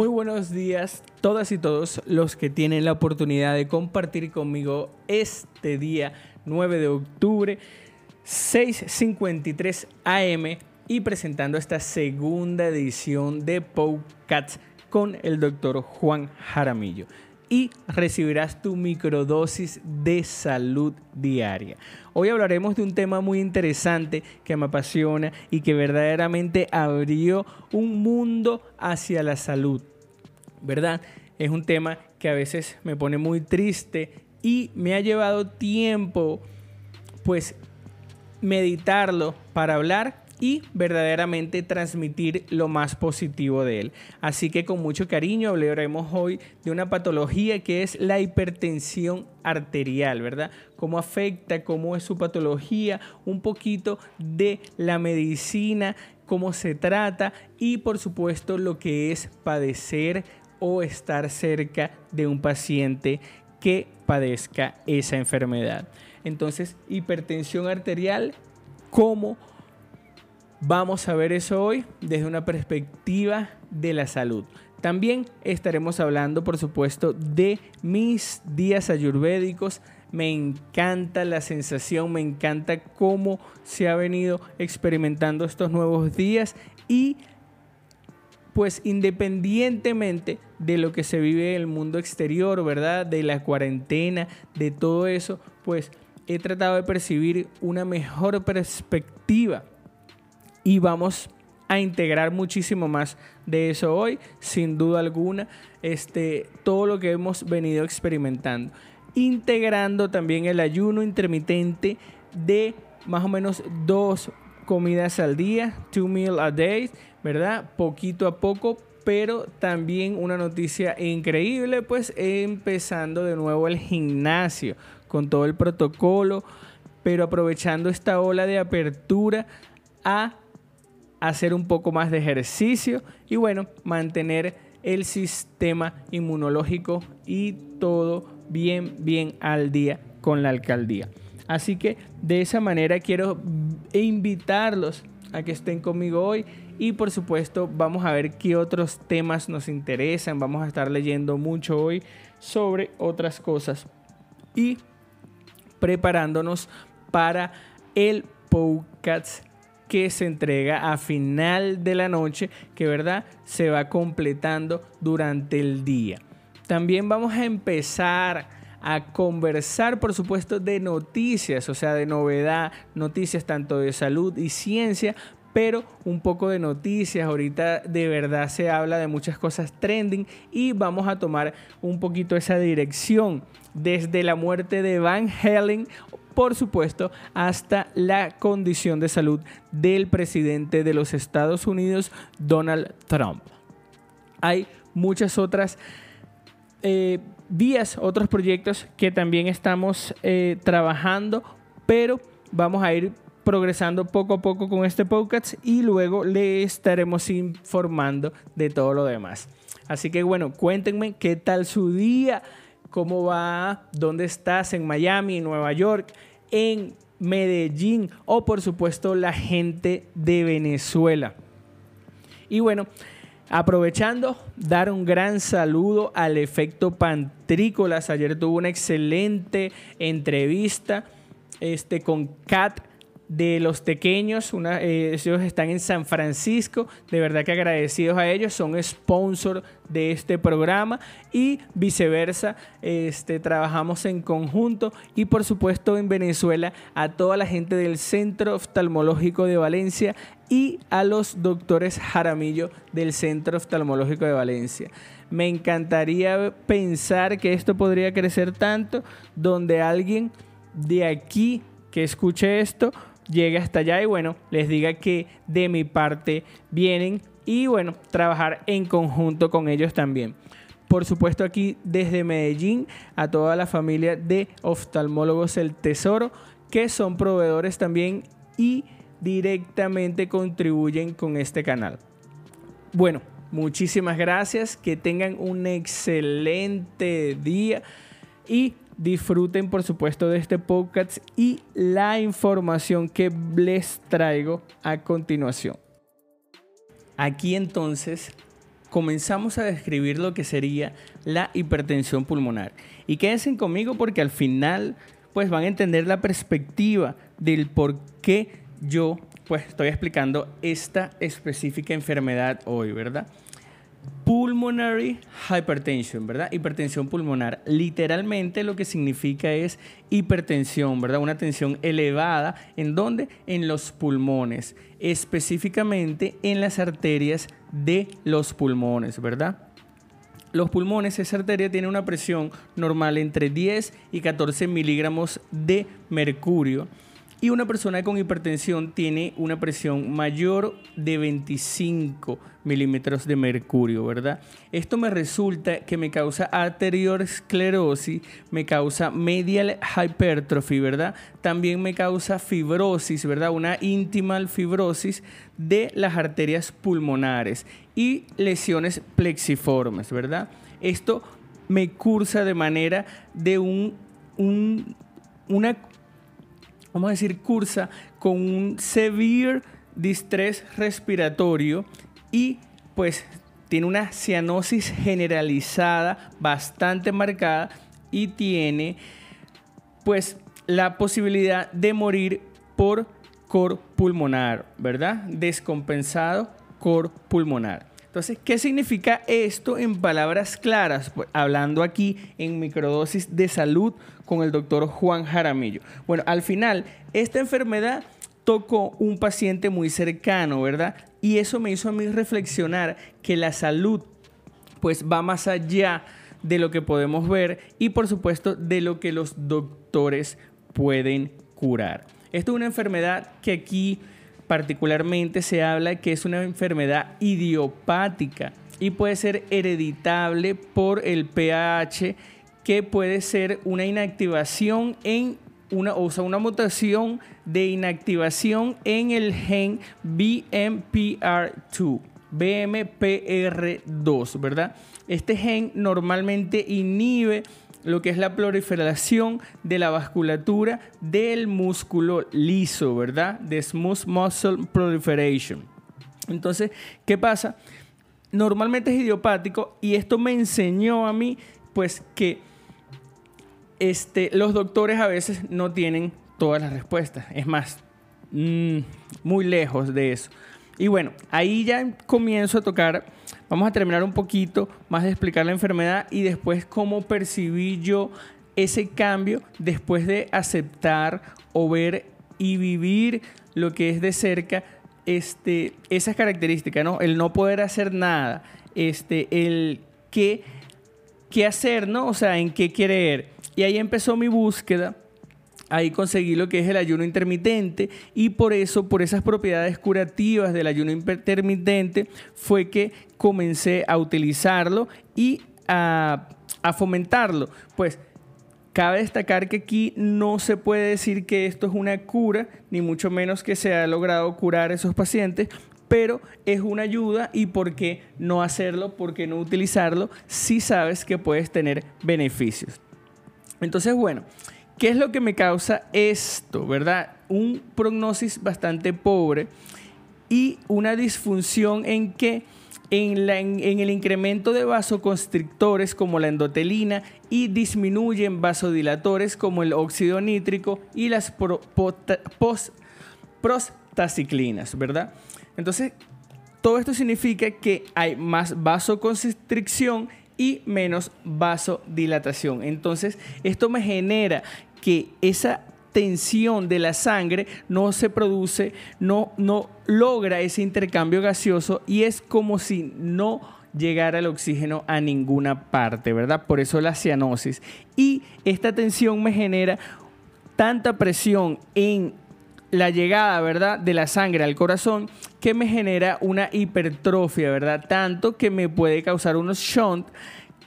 Muy buenos días todas y todos los que tienen la oportunidad de compartir conmigo este día 9 de octubre 6.53 am y presentando esta segunda edición de Cats con el doctor Juan Jaramillo y recibirás tu microdosis de salud diaria. Hoy hablaremos de un tema muy interesante que me apasiona y que verdaderamente abrió un mundo hacia la salud. ¿Verdad? Es un tema que a veces me pone muy triste y me ha llevado tiempo pues meditarlo para hablar y verdaderamente transmitir lo más positivo de él. Así que con mucho cariño hablaremos hoy de una patología que es la hipertensión arterial, ¿verdad? Cómo afecta, cómo es su patología, un poquito de la medicina, cómo se trata y por supuesto lo que es padecer o estar cerca de un paciente que padezca esa enfermedad. Entonces, hipertensión arterial, ¿cómo vamos a ver eso hoy desde una perspectiva de la salud? También estaremos hablando, por supuesto, de mis días ayurvédicos. Me encanta la sensación, me encanta cómo se ha venido experimentando estos nuevos días y pues independientemente de lo que se vive en el mundo exterior, ¿verdad? De la cuarentena, de todo eso, pues he tratado de percibir una mejor perspectiva y vamos a integrar muchísimo más de eso hoy, sin duda alguna, este, todo lo que hemos venido experimentando. Integrando también el ayuno intermitente de más o menos dos comidas al día, two meals a day, ¿verdad? Poquito a poco, pero también una noticia increíble, pues empezando de nuevo el gimnasio con todo el protocolo, pero aprovechando esta ola de apertura a hacer un poco más de ejercicio y bueno, mantener el sistema inmunológico y todo bien, bien al día con la alcaldía. Así que de esa manera quiero invitarlos a que estén conmigo hoy y por supuesto vamos a ver qué otros temas nos interesan. Vamos a estar leyendo mucho hoy sobre otras cosas y preparándonos para el podcast que se entrega a final de la noche, que verdad se va completando durante el día. También vamos a empezar a conversar, por supuesto, de noticias, o sea, de novedad, noticias tanto de salud y ciencia, pero un poco de noticias. Ahorita de verdad se habla de muchas cosas trending y vamos a tomar un poquito esa dirección desde la muerte de Van Helen, por supuesto, hasta la condición de salud del presidente de los Estados Unidos, Donald Trump. Hay muchas otras eh, vías, otros proyectos que también estamos eh, trabajando, pero vamos a ir progresando poco a poco con este podcast y luego le estaremos informando de todo lo demás. Así que bueno, cuéntenme qué tal su día, cómo va, dónde estás, en Miami, Nueva York, en Medellín o por supuesto la gente de Venezuela. Y bueno, aprovechando, dar un gran saludo al efecto Pantrícolas. Ayer tuvo una excelente entrevista este, con Kat de los pequeños, una, eh, ellos están en San Francisco, de verdad que agradecidos a ellos, son sponsor de este programa. Y viceversa, este, trabajamos en conjunto. Y por supuesto en Venezuela a toda la gente del Centro Oftalmológico de Valencia y a los doctores Jaramillo del Centro Oftalmológico de Valencia. Me encantaría pensar que esto podría crecer tanto donde alguien de aquí que escuche esto llegue hasta allá y bueno, les diga que de mi parte vienen y bueno, trabajar en conjunto con ellos también. Por supuesto aquí desde Medellín a toda la familia de oftalmólogos El Tesoro que son proveedores también y directamente contribuyen con este canal. Bueno, muchísimas gracias, que tengan un excelente día y disfruten por supuesto de este podcast y la información que les traigo a continuación. Aquí entonces comenzamos a describir lo que sería la hipertensión pulmonar. Y quédense conmigo porque al final pues van a entender la perspectiva del por qué yo pues estoy explicando esta específica enfermedad hoy, ¿verdad? Pulmonary hypertension, ¿verdad? Hipertensión pulmonar. Literalmente lo que significa es hipertensión, ¿verdad? Una tensión elevada. ¿En dónde? En los pulmones. Específicamente en las arterias de los pulmones, ¿verdad? Los pulmones, esa arteria tiene una presión normal entre 10 y 14 miligramos de mercurio y una persona con hipertensión tiene una presión mayor de 25 milímetros de mercurio, ¿verdad? Esto me resulta que me causa arteriosclerosis, me causa medial hypertrophy, ¿verdad? También me causa fibrosis, ¿verdad? Una íntima fibrosis de las arterias pulmonares y lesiones plexiformes, ¿verdad? Esto me cursa de manera de un, un una vamos a decir, cursa con un severe distress respiratorio y pues tiene una cianosis generalizada bastante marcada y tiene pues la posibilidad de morir por cor pulmonar, ¿verdad? Descompensado cor pulmonar. Entonces, ¿qué significa esto en palabras claras? Pues, hablando aquí en microdosis de salud con el doctor Juan Jaramillo. Bueno, al final, esta enfermedad tocó un paciente muy cercano, ¿verdad? Y eso me hizo a mí reflexionar que la salud pues va más allá de lo que podemos ver y por supuesto de lo que los doctores pueden curar. Esto es una enfermedad que aquí particularmente se habla que es una enfermedad idiopática y puede ser hereditable por el PAH, que puede ser una inactivación en una, o sea, una mutación de inactivación en el gen BMPR2, BMPR2, ¿verdad? Este gen normalmente inhibe lo que es la proliferación de la vasculatura del músculo liso, ¿verdad? De smooth muscle proliferation. Entonces, ¿qué pasa? Normalmente es idiopático y esto me enseñó a mí, pues, que este, los doctores a veces no tienen todas las respuestas. Es más, mm, muy lejos de eso. Y bueno, ahí ya comienzo a tocar Vamos a terminar un poquito más de explicar la enfermedad y después cómo percibí yo ese cambio después de aceptar o ver y vivir lo que es de cerca este, esas características, ¿no? El no poder hacer nada, este, el qué, qué hacer, ¿no? O sea, en qué querer. Y ahí empezó mi búsqueda ahí conseguí lo que es el ayuno intermitente y por eso, por esas propiedades curativas del ayuno intermitente, fue que comencé a utilizarlo y a, fomentarlo. Pues Cabe destacar que aquí no se puede decir que esto es una cura, ni mucho menos que se ha logrado curar a esos pacientes, pero es una ayuda y por qué no hacerlo, por qué no utilizarlo si sabes que puedes tener beneficios. Entonces, bueno, ¿Qué es lo que me causa esto, verdad? Un prognosis bastante pobre y una disfunción en que en, el incremento de vasoconstrictores como la endotelina y disminuyen vasodilatores como el óxido nítrico y las prostaciclinas, ¿verdad? Entonces, todo esto significa que hay más vasoconstricción y menos vasodilatación. Entonces, esto me genera que esa tensión de la sangre no se produce, no, no logra ese intercambio gaseoso y es como si no llegara el oxígeno a ninguna parte, ¿verdad? Por eso la cianosis. Y esta tensión me genera tanta presión en la llegada, ¿verdad?, de la sangre al corazón que me genera una hipertrofia, ¿verdad? Tanto que me puede causar unos shunt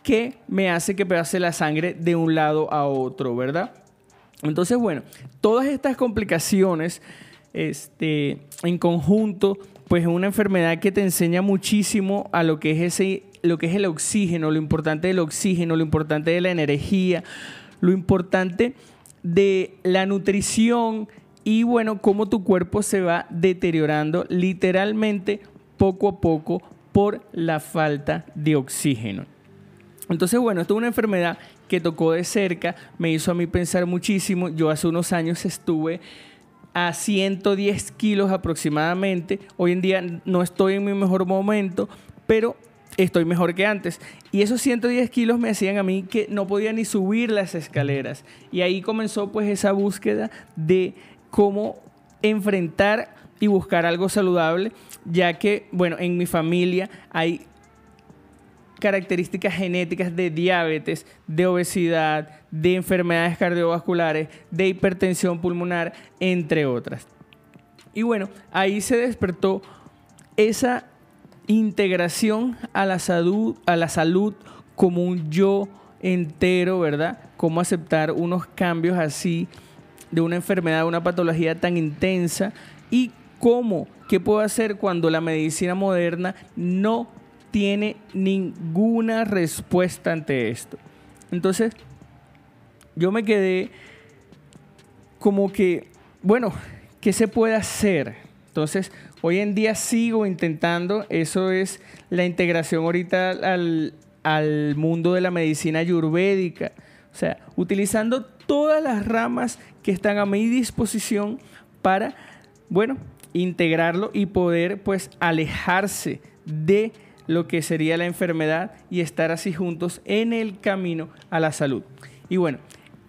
que me hace que pase la sangre de un lado a otro, ¿verdad? Entonces, bueno, todas estas complicaciones este, en conjunto, pues es una enfermedad que te enseña muchísimo a lo que es ese, lo que es el oxígeno, lo importante del oxígeno, lo importante de la energía, lo importante de la nutrición y bueno, cómo tu cuerpo se va deteriorando literalmente poco a poco por la falta de oxígeno. Entonces, bueno, esto es una enfermedad que tocó de cerca, me hizo a mí pensar muchísimo. Yo hace unos años estuve a 110 kilos aproximadamente. Hoy en día no estoy en mi mejor momento, pero estoy mejor que antes. Y esos 110 kilos me hacían a mí que no podía ni subir las escaleras. Y ahí comenzó pues esa búsqueda de cómo enfrentar y buscar algo saludable, ya que, bueno, en mi familia hay características genéticas de diabetes, de obesidad, de enfermedades cardiovasculares, de hipertensión pulmonar, entre otras. Y bueno, ahí se despertó esa integración a la salud, a la salud como un yo entero, ¿verdad? Cómo aceptar unos cambios así de una enfermedad, una patología tan intensa y cómo, qué puedo hacer cuando la medicina moderna no tiene ninguna respuesta ante esto. Entonces, yo me quedé como que, bueno, ¿qué se puede hacer? Entonces, hoy en día sigo intentando, eso es la integración ahorita al, al mundo de la medicina ayurvédica, o sea, utilizando todas las ramas que están a mi disposición para, bueno, integrarlo y poder pues alejarse de lo que sería la enfermedad y estar así juntos en el camino a la salud. Y bueno,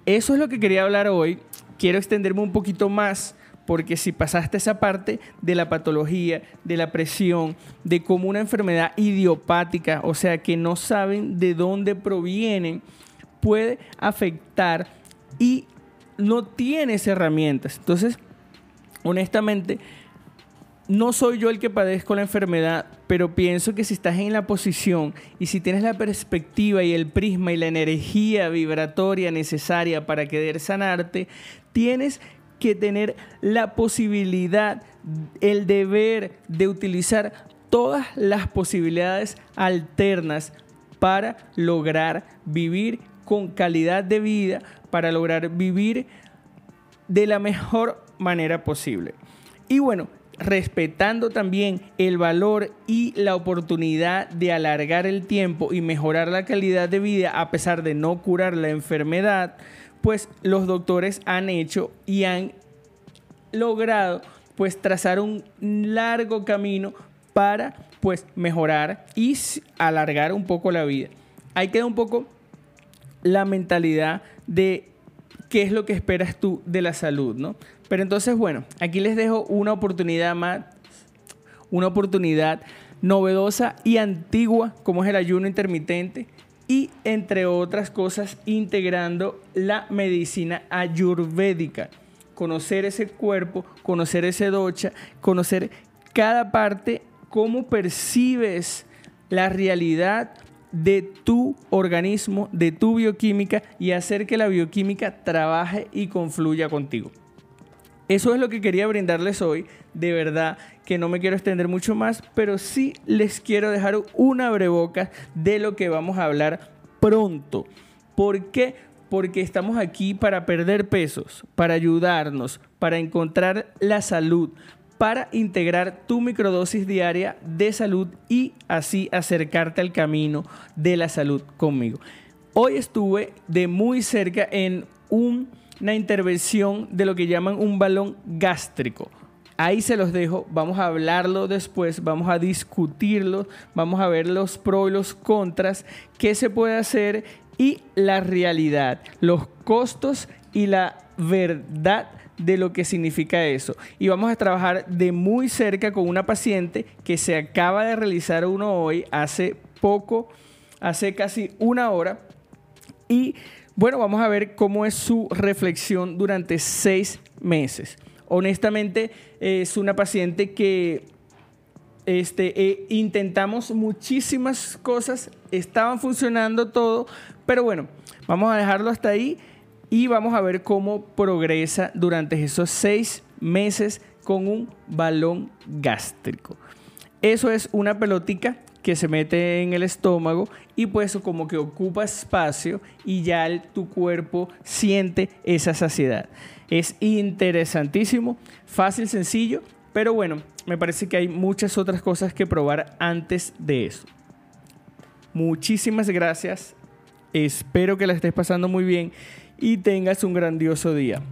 eso es lo que quería hablar hoy. Quiero extenderme un poquito más porque si pasaste esa parte de la patología, de la presión, de cómo una enfermedad idiopática, o sea, que no saben de dónde provienen, puede afectar y no tienes herramientas. Entonces, honestamente, no soy yo el que padezco la enfermedad, pero pienso que si estás en la posición y si tienes la perspectiva y el prisma y la energía vibratoria necesaria para querer sanarte, tienes que tener la posibilidad, el deber de utilizar todas las posibilidades alternas para lograr vivir con calidad de vida, para lograr vivir de la mejor manera posible. Y bueno, respetando también el valor y la oportunidad de alargar el tiempo y mejorar la calidad de vida a pesar de no curar la enfermedad, pues los doctores han hecho y han logrado pues trazar un largo camino para pues mejorar y alargar un poco la vida. Hay queda un poco la mentalidad de qué es lo que esperas tú de la salud, ¿no? Pero entonces, bueno, aquí les dejo una oportunidad más, una oportunidad novedosa y antigua como es el ayuno intermitente y entre otras cosas integrando la medicina ayurvédica. Conocer ese cuerpo, conocer ese docha, conocer cada parte, cómo percibes la realidad de tu organismo, de tu bioquímica y hacer que la bioquímica trabaje y confluya contigo. Eso es lo que quería brindarles hoy. De verdad que no me quiero extender mucho más, pero sí les quiero dejar una breboca de lo que vamos a hablar pronto. ¿Por qué? Porque estamos aquí para perder pesos, para ayudarnos, para encontrar la salud, para integrar tu microdosis diaria de salud y así acercarte al camino de la salud conmigo. Hoy estuve de muy cerca en un una intervención de lo que llaman un balón gástrico. Ahí se los dejo, vamos a hablarlo después, vamos a discutirlo, vamos a ver los pros y los contras, qué se puede hacer y la realidad, los costos y la verdad de lo que significa eso. Y vamos a trabajar de muy cerca con una paciente que se acaba de realizar uno hoy, hace poco, hace casi una hora. Y bueno, vamos a ver cómo es su reflexión durante seis meses. Honestamente, es una paciente que este, eh, intentamos muchísimas cosas, estaban funcionando todo, pero bueno, vamos a dejarlo hasta ahí y vamos a ver cómo progresa durante esos seis meses con un balón gástrico. Eso es una pelotica que se mete en el estómago y pues como que ocupa espacio y ya tu cuerpo siente esa saciedad. Es interesantísimo, fácil, sencillo Pero bueno, me parece que hay muchas otras cosas que probar antes de eso. Muchísimas gracias. Espero que la estés pasando muy bien y tengas un grandioso día.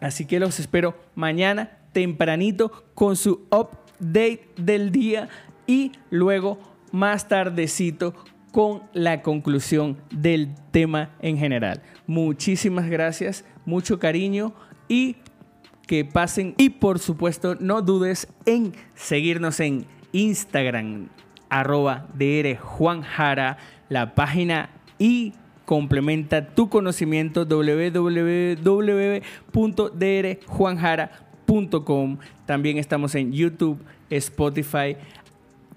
Así que los espero mañana tempranito con su update del día y luego más tardecito con la conclusión del tema en general. Muchísimas gracias, mucho cariño y que pasen. Y por supuesto, no dudes en seguirnos en Instagram, arroba DR Juan Jara, la página y complementa tu conocimiento www.drjuanjara.com. También estamos en YouTube, Spotify,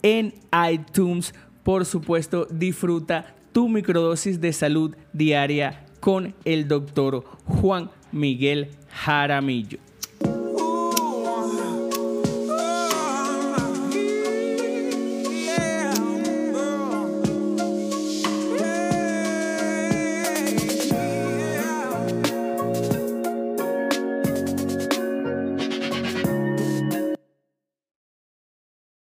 en iTunes. Por supuesto, disfruta tu microdosis de salud diaria con el doctor Juan Miguel Jaramillo.